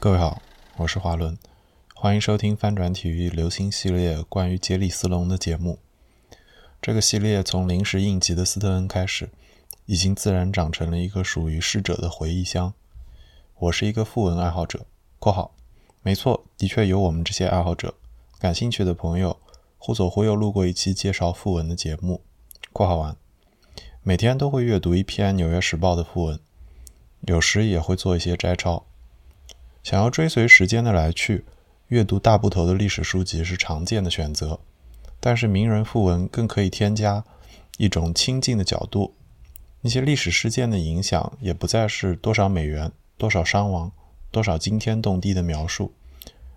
各位好，我是华伦，欢迎收听翻转体育流星系列关于杰里斯隆的节目。这个系列从临时应急的斯特恩开始，已经自然长成了一个属于逝者的回忆箱。我是一个副文爱好者（括号），没错，的确有我们这些爱好者。感兴趣的朋友，忽左忽右路过一期介绍副文的节目（括号完）。每天都会阅读一篇《纽约时报》的副文，有时也会做一些摘抄。想要追随时间的来去，阅读大部头的历史书籍是常见的选择。但是名人副文更可以添加一种亲近的角度，那些历史事件的影响也不再是多少美元、多少伤亡、多少惊天动地的描述，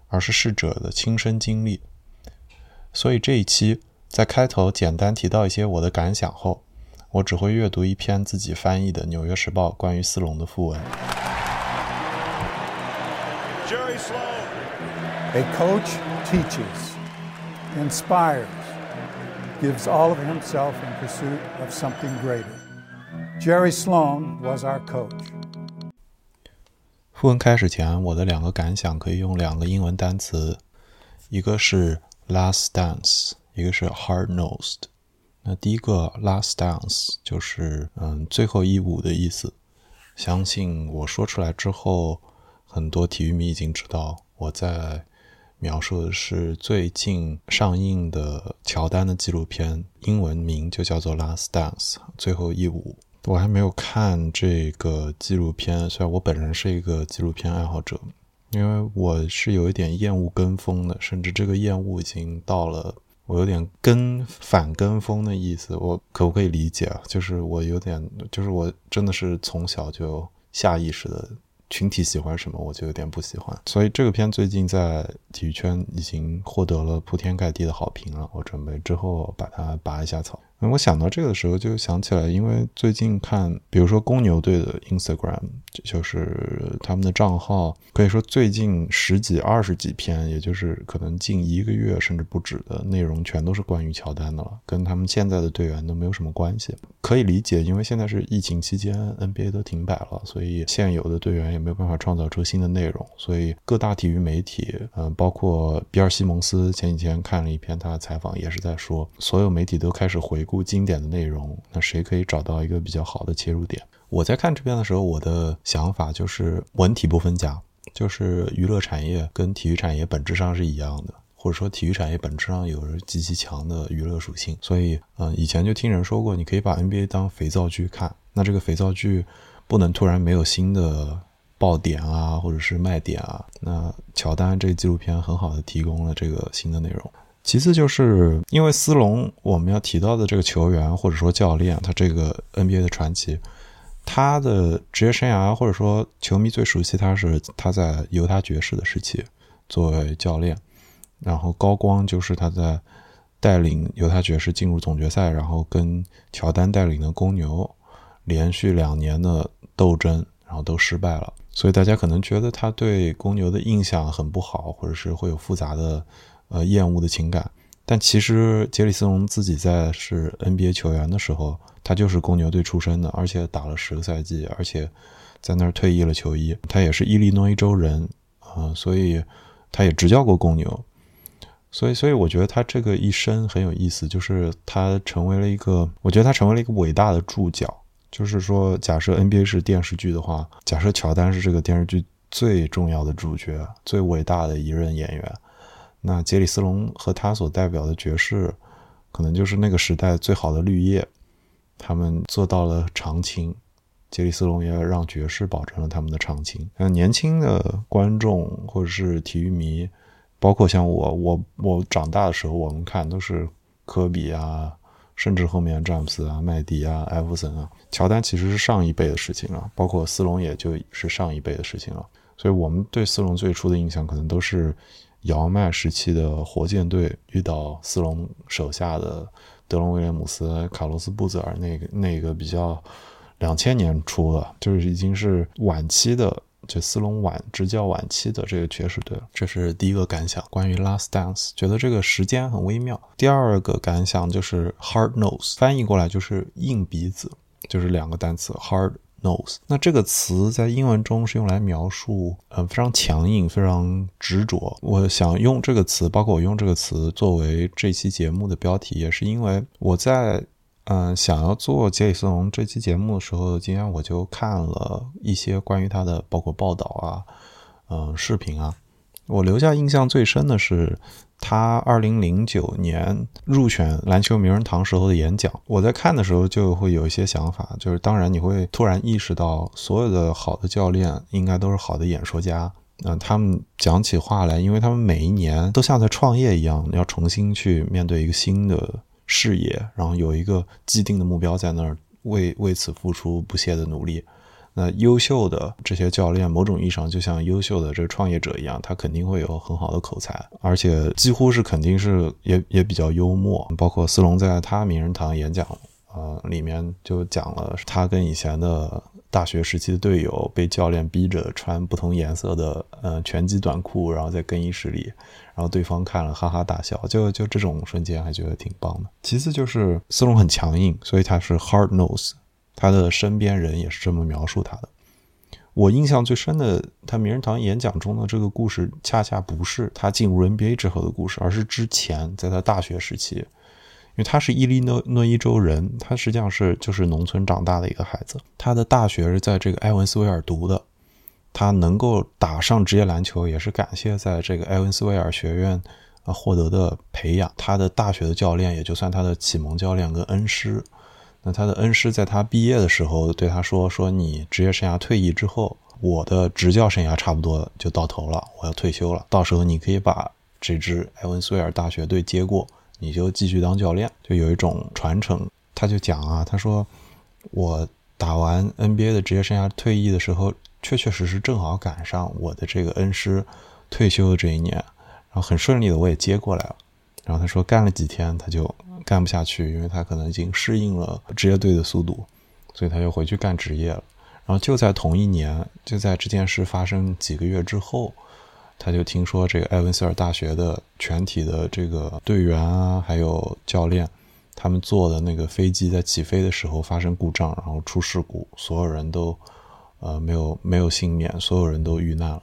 而是逝者的亲身经历。所以这一期在开头简单提到一些我的感想后。我只会阅读一篇自己翻译的《纽约时报》关于斯隆的副文。Jerry Sloan. A coach teaches, inspires, gives all of himself in pursuit of something greater. Jerry Sloan was our coach. 副文开始前，我的两个感想可以用两个英文单词，一个是 “last dance”，一个是 “hard-nosed”。那第一个 last dance 就是嗯最后一舞的意思。相信我说出来之后， 很多体育迷已经知道我在描述的是最近上映的乔丹的纪录片，英文名就叫做 Last Dance 最后一舞。我还没有看这个纪录片，虽然我本人是一个纪录片爱好者，因为我是有一点厌恶跟风的，甚至这个厌恶已经到了。我有点跟反跟风的意思，我可不可以理解啊？就是我有点，就是我真的是从小就下意识的，群体喜欢什么我就有点不喜欢。所以这个片最近在体育圈已经获得了铺天盖地的好评了，我准备之后把它拔一下草。我想到这个的时候，就想起来，因为最近看，比如说公牛队的 Instagram，就是他们的账号，可以说最近十几、二十几篇，也就是可能近一个月甚至不止的内容，全都是关于乔丹的了，跟他们现在的队员都没有什么关系。可以理解，因为现在是疫情期间，NBA 都停摆了，所以现有的队员也没有办法创造出新的内容，所以各大体育媒体，嗯，包括比尔·西蒙斯，前几天看了一篇他的采访，也是在说，所有媒体都开始回。顾经典的内容，那谁可以找到一个比较好的切入点？我在看这边的时候，我的想法就是文体不分家，就是娱乐产业跟体育产业本质上是一样的，或者说体育产业本质上有着极其强的娱乐属性。所以，嗯，以前就听人说过，你可以把 NBA 当肥皂剧看，那这个肥皂剧不能突然没有新的爆点啊，或者是卖点啊。那乔丹这个纪录片很好的提供了这个新的内容。其次，就是因为斯隆，我们要提到的这个球员或者说教练，他这个 NBA 的传奇，他的职业生涯或者说球迷最熟悉他是他在犹他爵士的时期作为教练，然后高光就是他在带领犹他爵士进入总决赛，然后跟乔丹带领的公牛连续两年的斗争，然后都失败了，所以大家可能觉得他对公牛的印象很不好，或者是会有复杂的。呃，厌恶的情感，但其实杰里斯隆自己在是 NBA 球员的时候，他就是公牛队出身的，而且打了十个赛季，而且在那儿退役了球衣。他也是伊利诺伊州人，啊，所以他也执教过公牛。所以，所以我觉得他这个一生很有意思，就是他成为了一个，我觉得他成为了一个伟大的注脚。就是说，假设 NBA 是电视剧的话，假设乔丹是这个电视剧最重要的主角，最伟大的一任演员。那杰里斯隆和他所代表的爵士，可能就是那个时代最好的绿叶，他们做到了长青。杰里斯隆也让爵士保证了他们的长青。那年轻的观众或者是体育迷，包括像我，我我长大的时候，我们看都是科比啊，甚至后面詹姆斯啊、麦迪啊、艾弗森啊、乔丹，其实是上一辈的事情了。包括斯隆，也就是上一辈的事情了。所以我们对斯隆最初的印象，可能都是。姚麦时期的火箭队遇到斯隆手下的德隆威廉姆斯、卡洛斯布泽尔，那个那个比较两千年初的，就是已经是晚期的，就斯隆晚执教晚期的这个爵士队了。这是第一个感想，关于 Last Dance，觉得这个时间很微妙。第二个感想就是 Hard Nose，翻译过来就是硬鼻子，就是两个单词 Hard nose。那这个词在英文中是用来描述，嗯，非常强硬、非常执着。我想用这个词，包括我用这个词作为这期节目的标题，也是因为我在，嗯，想要做杰里斯隆这期节目的时候，今天我就看了一些关于他的，包括报道啊，嗯，视频啊。我留下印象最深的是。他二零零九年入选篮球名人堂时候的演讲，我在看的时候就会有一些想法，就是当然你会突然意识到，所有的好的教练应该都是好的演说家。嗯，他们讲起话来，因为他们每一年都像在创业一样，要重新去面对一个新的事业，然后有一个既定的目标在那儿，为为此付出不懈的努力。那优秀的这些教练，某种意义上就像优秀的这个创业者一样，他肯定会有很好的口才，而且几乎是肯定是也也比较幽默。包括斯隆在他名人堂演讲，呃，里面就讲了他跟以前的大学时期的队友被教练逼着穿不同颜色的呃拳击短裤，然后在更衣室里，然后对方看了哈哈大笑，就就这种瞬间还觉得挺棒的。其次就是斯隆很强硬，所以他是 hard nose。他的身边人也是这么描述他的。我印象最深的，他名人堂演讲中的这个故事，恰恰不是他进入 NBA 之后的故事，而是之前在他大学时期。因为他是伊利诺诺伊州人，他实际上是就是农村长大的一个孩子。他的大学是在这个埃文斯维尔读的，他能够打上职业篮球，也是感谢在这个埃文斯维尔学院啊获得的培养。他的大学的教练，也就算他的启蒙教练跟恩师。那他的恩师在他毕业的时候对他说：“说你职业生涯退役之后，我的执教生涯差不多就到头了，我要退休了。到时候你可以把这支埃文斯维尔大学队接过，你就继续当教练，就有一种传承。”他就讲啊，他说：“我打完 NBA 的职业生涯退役的时候，确确实实正好赶上我的这个恩师退休的这一年，然后很顺利的我也接过来了。然后他说干了几天他就。”干不下去，因为他可能已经适应了职业队的速度，所以他就回去干职业了。然后就在同一年，就在这件事发生几个月之后，他就听说这个埃文斯尔大学的全体的这个队员啊，还有教练，他们坐的那个飞机在起飞的时候发生故障，然后出事故，所有人都呃没有没有幸免，所有人都遇难了。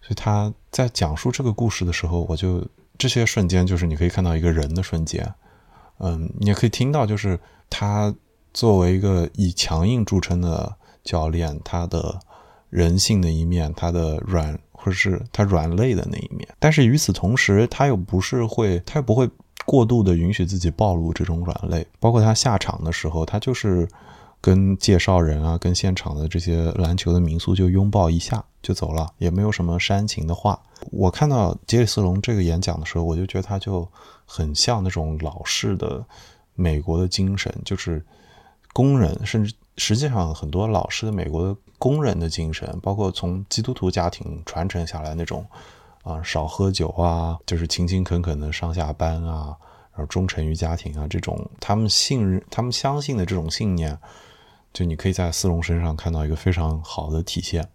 所以他在讲述这个故事的时候，我就这些瞬间就是你可以看到一个人的瞬间。嗯，你也可以听到，就是他作为一个以强硬著称的教练，他的人性的一面，他的软或者是他软肋的那一面。但是与此同时，他又不是会，他又不会过度的允许自己暴露这种软肋。包括他下场的时候，他就是跟介绍人啊，跟现场的这些篮球的民宿就拥抱一下就走了，也没有什么煽情的话。我看到杰里斯隆这个演讲的时候，我就觉得他就。很像那种老式的美国的精神，就是工人，甚至实际上很多老式的美国的工人的精神，包括从基督徒家庭传承下来那种啊，少喝酒啊，就是勤勤恳恳的上下班啊，然后忠诚于家庭啊，这种他们信任、他们相信的这种信念，就你可以在斯隆身上看到一个非常好的体现。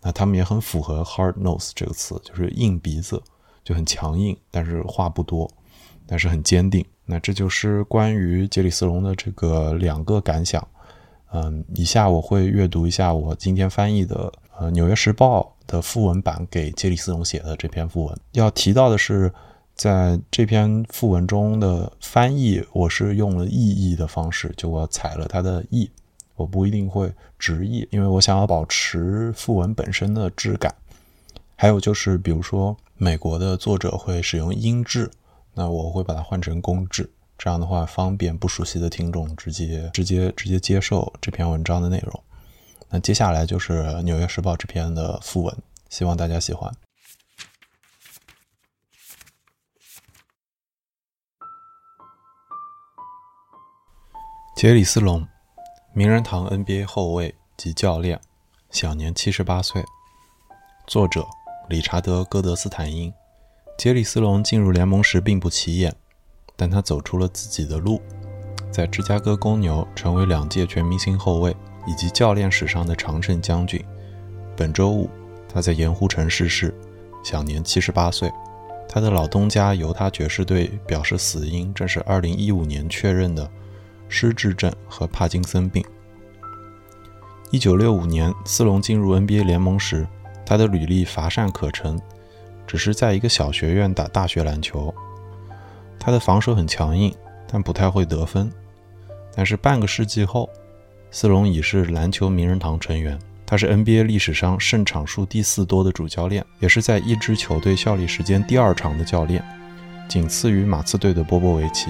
那他们也很符合 “hard nose” 这个词，就是硬鼻子，就很强硬，但是话不多。但是很坚定。那这就是关于杰里斯隆的这个两个感想。嗯，以下我会阅读一下我今天翻译的呃《纽约时报》的副文版给杰里斯隆写的这篇副文。要提到的是，在这篇副文中的翻译，我是用了意译的方式，就我采了他的意，我不一定会直译，因为我想要保持副文本身的质感。还有就是，比如说美国的作者会使用音质。那我会把它换成公制，这样的话方便不熟悉的听众直接直接直接接受这篇文章的内容。那接下来就是《纽约时报》这篇的副文，希望大家喜欢。杰里斯隆，名人堂 NBA 后卫及教练，享年七十八岁。作者：理查德·戈德斯坦因。杰里斯隆进入联盟时并不起眼，但他走出了自己的路，在芝加哥公牛成为两届全明星后卫以及教练史上的常胜将军。本周五，他在盐湖城逝世，享年七十八岁。他的老东家犹他爵士队表示，死因正是2015年确认的失智症和帕金森病。一九六五年，斯隆进入 NBA 联盟时，他的履历乏善可陈，只是在一个小学院打大学篮球。他的防守很强硬，但不太会得分。但是半个世纪后，斯隆已是篮球名人堂成员。他是 NBA 历史上胜场数第四多的主教练，也是在一支球队效力时间第二长的教练，仅次于马刺队的波波维奇。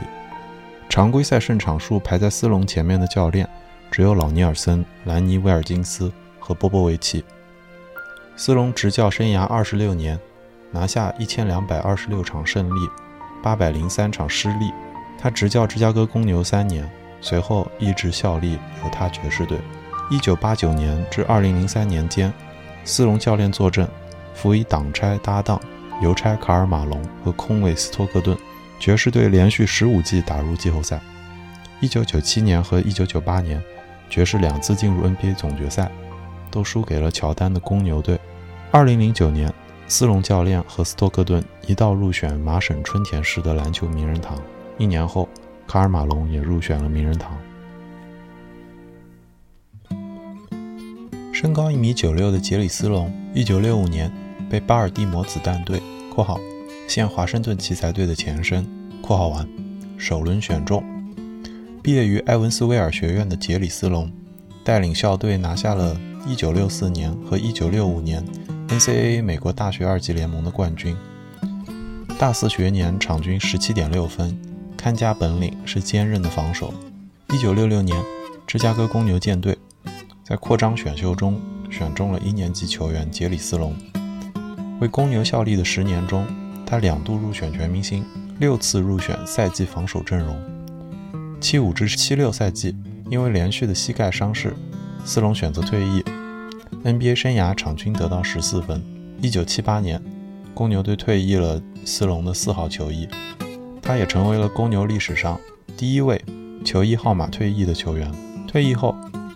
常规赛胜场数排在斯隆前面的教练。只有老尼尔森、兰尼·威尔金斯和波波维奇。斯隆执教生涯二十六年，拿下一千两百二十六场胜利，八百零三场失利。他执教芝加哥公牛三年，随后一直效力犹他爵士队。一九八九年至二零零三年间，斯隆教练坐镇，辅以挡拆搭档邮差卡尔·马龙和空位斯托克顿，爵士队连续十五季打入季后赛。一九九七年和一九九八年。爵士两次进入 NBA 总决赛，都输给了乔丹的公牛队。2009年，斯隆教练和斯托克顿一道入选麻省春田市的篮球名人堂。一年后，卡尔·马龙也入选了名人堂。身高一米九六的杰里斯隆，1965年被巴尔的摩子弹队（括号现华盛顿奇才队的前身）（括号完）首轮选中。毕业于埃文斯威尔学院的杰里斯隆，带领校队拿下了1964年和1965年 NCAA 美国大学二级联盟的冠军。大四学年场均17.6分，看家本领是坚韧的防守。1966年，芝加哥公牛舰队在扩张选秀中选中了一年级球员杰里斯隆。为公牛效力的十年中，他两度入选全明星，六次入选赛季防守阵容。七五至七六赛季，因为连续的膝盖伤势，斯隆选择退役。NBA 生涯场均得到十四分。一九七八年，公牛队退役了斯隆的四号球衣，他也成为了公牛历史上第一位球衣号码退役的球员。退役后，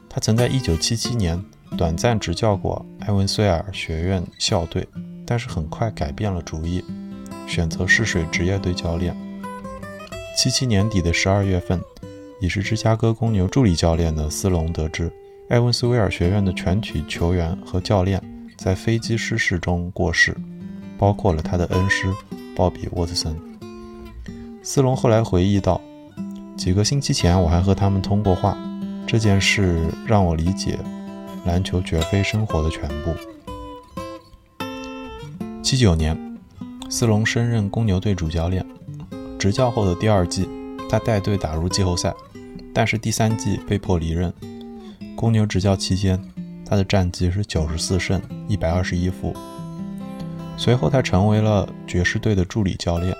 他曾在一九七七年短暂执教过埃文斯尔学院校队，但是很快改变了主意，选择试水职业队教练。七七年底的十二月份。已是芝加哥公牛助理教练的斯隆得知，埃文斯威尔学院的全体球员和教练在飞机失事中过世，包括了他的恩师鲍比·沃特森。斯隆后来回忆道：“几个星期前我还和他们通过话，这件事让我理解，篮球绝非生活的全部。”七九年，斯隆升任公牛队主教练，执教后的第二季，他带队打入季后赛。但是第三季被迫离任。公牛执教期间，他的战绩是九十四胜一百二十一负。随后，他成为了爵士队的助理教练，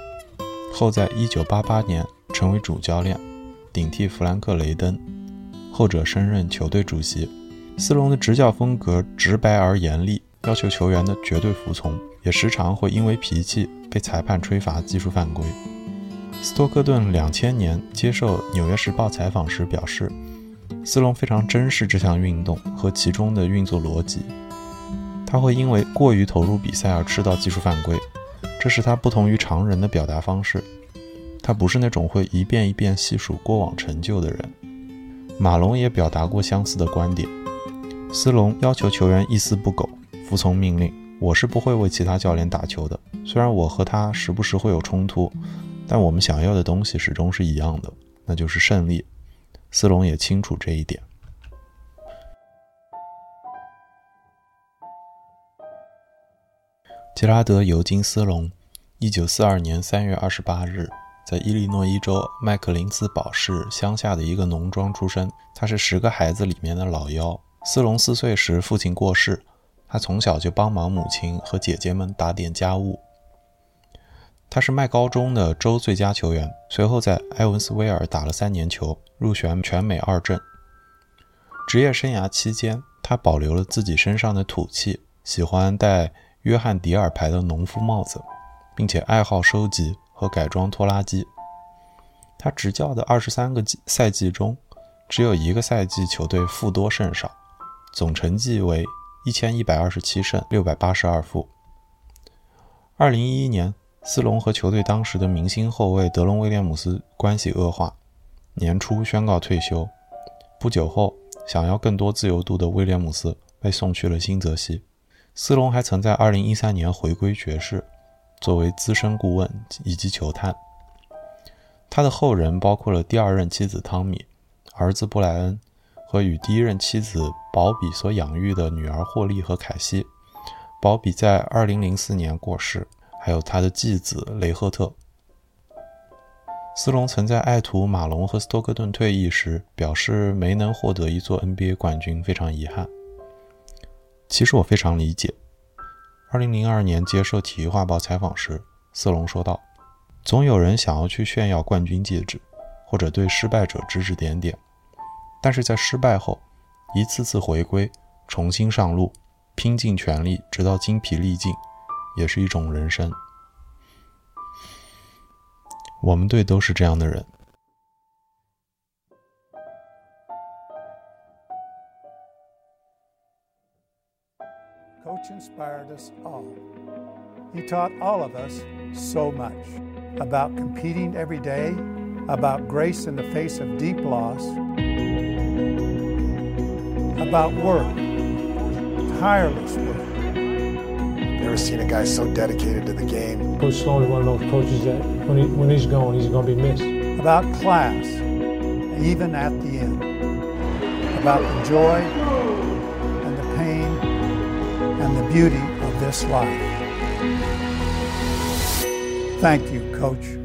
后在一九八八年成为主教练，顶替弗兰克·雷登，后者升任球队主席。斯隆的执教风格直白而严厉，要求球员的绝对服从，也时常会因为脾气被裁判吹罚技术犯规。斯托克顿两千年接受《纽约时报》采访时表示，斯隆非常珍视这项运动和其中的运作逻辑。他会因为过于投入比赛而吃到技术犯规，这是他不同于常人的表达方式。他不是那种会一遍一遍细数过往成就的人。马龙也表达过相似的观点。斯隆要求球员一丝不苟，服从命令。我是不会为其他教练打球的，虽然我和他时不时会有冲突。但我们想要的东西始终是一样的，那就是胜利。斯隆也清楚这一点。杰拉德·尤金·斯隆，一九四二年三月二十八日，在伊利诺伊州麦克林斯堡市乡下的一个农庄出生。他是十个孩子里面的老幺。斯隆四岁时父亲过世，他从小就帮忙母亲和姐姐们打点家务。他是麦高中的州最佳球员，随后在埃文斯威尔打了三年球，入选全美二阵。职业生涯期间，他保留了自己身上的土气，喜欢戴约翰迪尔牌的农夫帽子，并且爱好收集和改装拖拉机。他执教的二十三个赛季中，只有一个赛季球队负多胜少，总成绩为一千一百二十七胜六百八十二负。二零一一年。斯隆和球队当时的明星后卫德隆·威廉姆斯关系恶化，年初宣告退休。不久后，想要更多自由度的威廉姆斯被送去了新泽西。斯隆还曾在2013年回归爵士，作为资深顾问以及球探。他的后人包括了第二任妻子汤米、儿子布莱恩和与第一任妻子保比所养育的女儿霍利和凯西。保比在2004年过世，还有他的继子雷赫特。斯隆曾在爱徒马龙和斯托克顿退役时表示，没能获得一座 NBA 冠军，非常遗憾。其实我非常理解。2002年接受《体育画报》采访时，斯隆说道。总有人想要去炫耀冠军戒指，或者对失败者指指点点，但是在失败后，一次次回归，重新上路，拼尽全力，直到精疲力尽，也是一种人生。我们队都是这样的人。Coach inspired us all. He taught all of us so much. about competing every day, about grace in the face of deep loss, about work, tireless work. Never seen a guy so dedicated to the game. Coach Sloan is one of those coaches that when, he, when he's gone, he's going to be missed. About class, even at the end. About the joy and the pain and the beauty of this life. Thank you, Coach.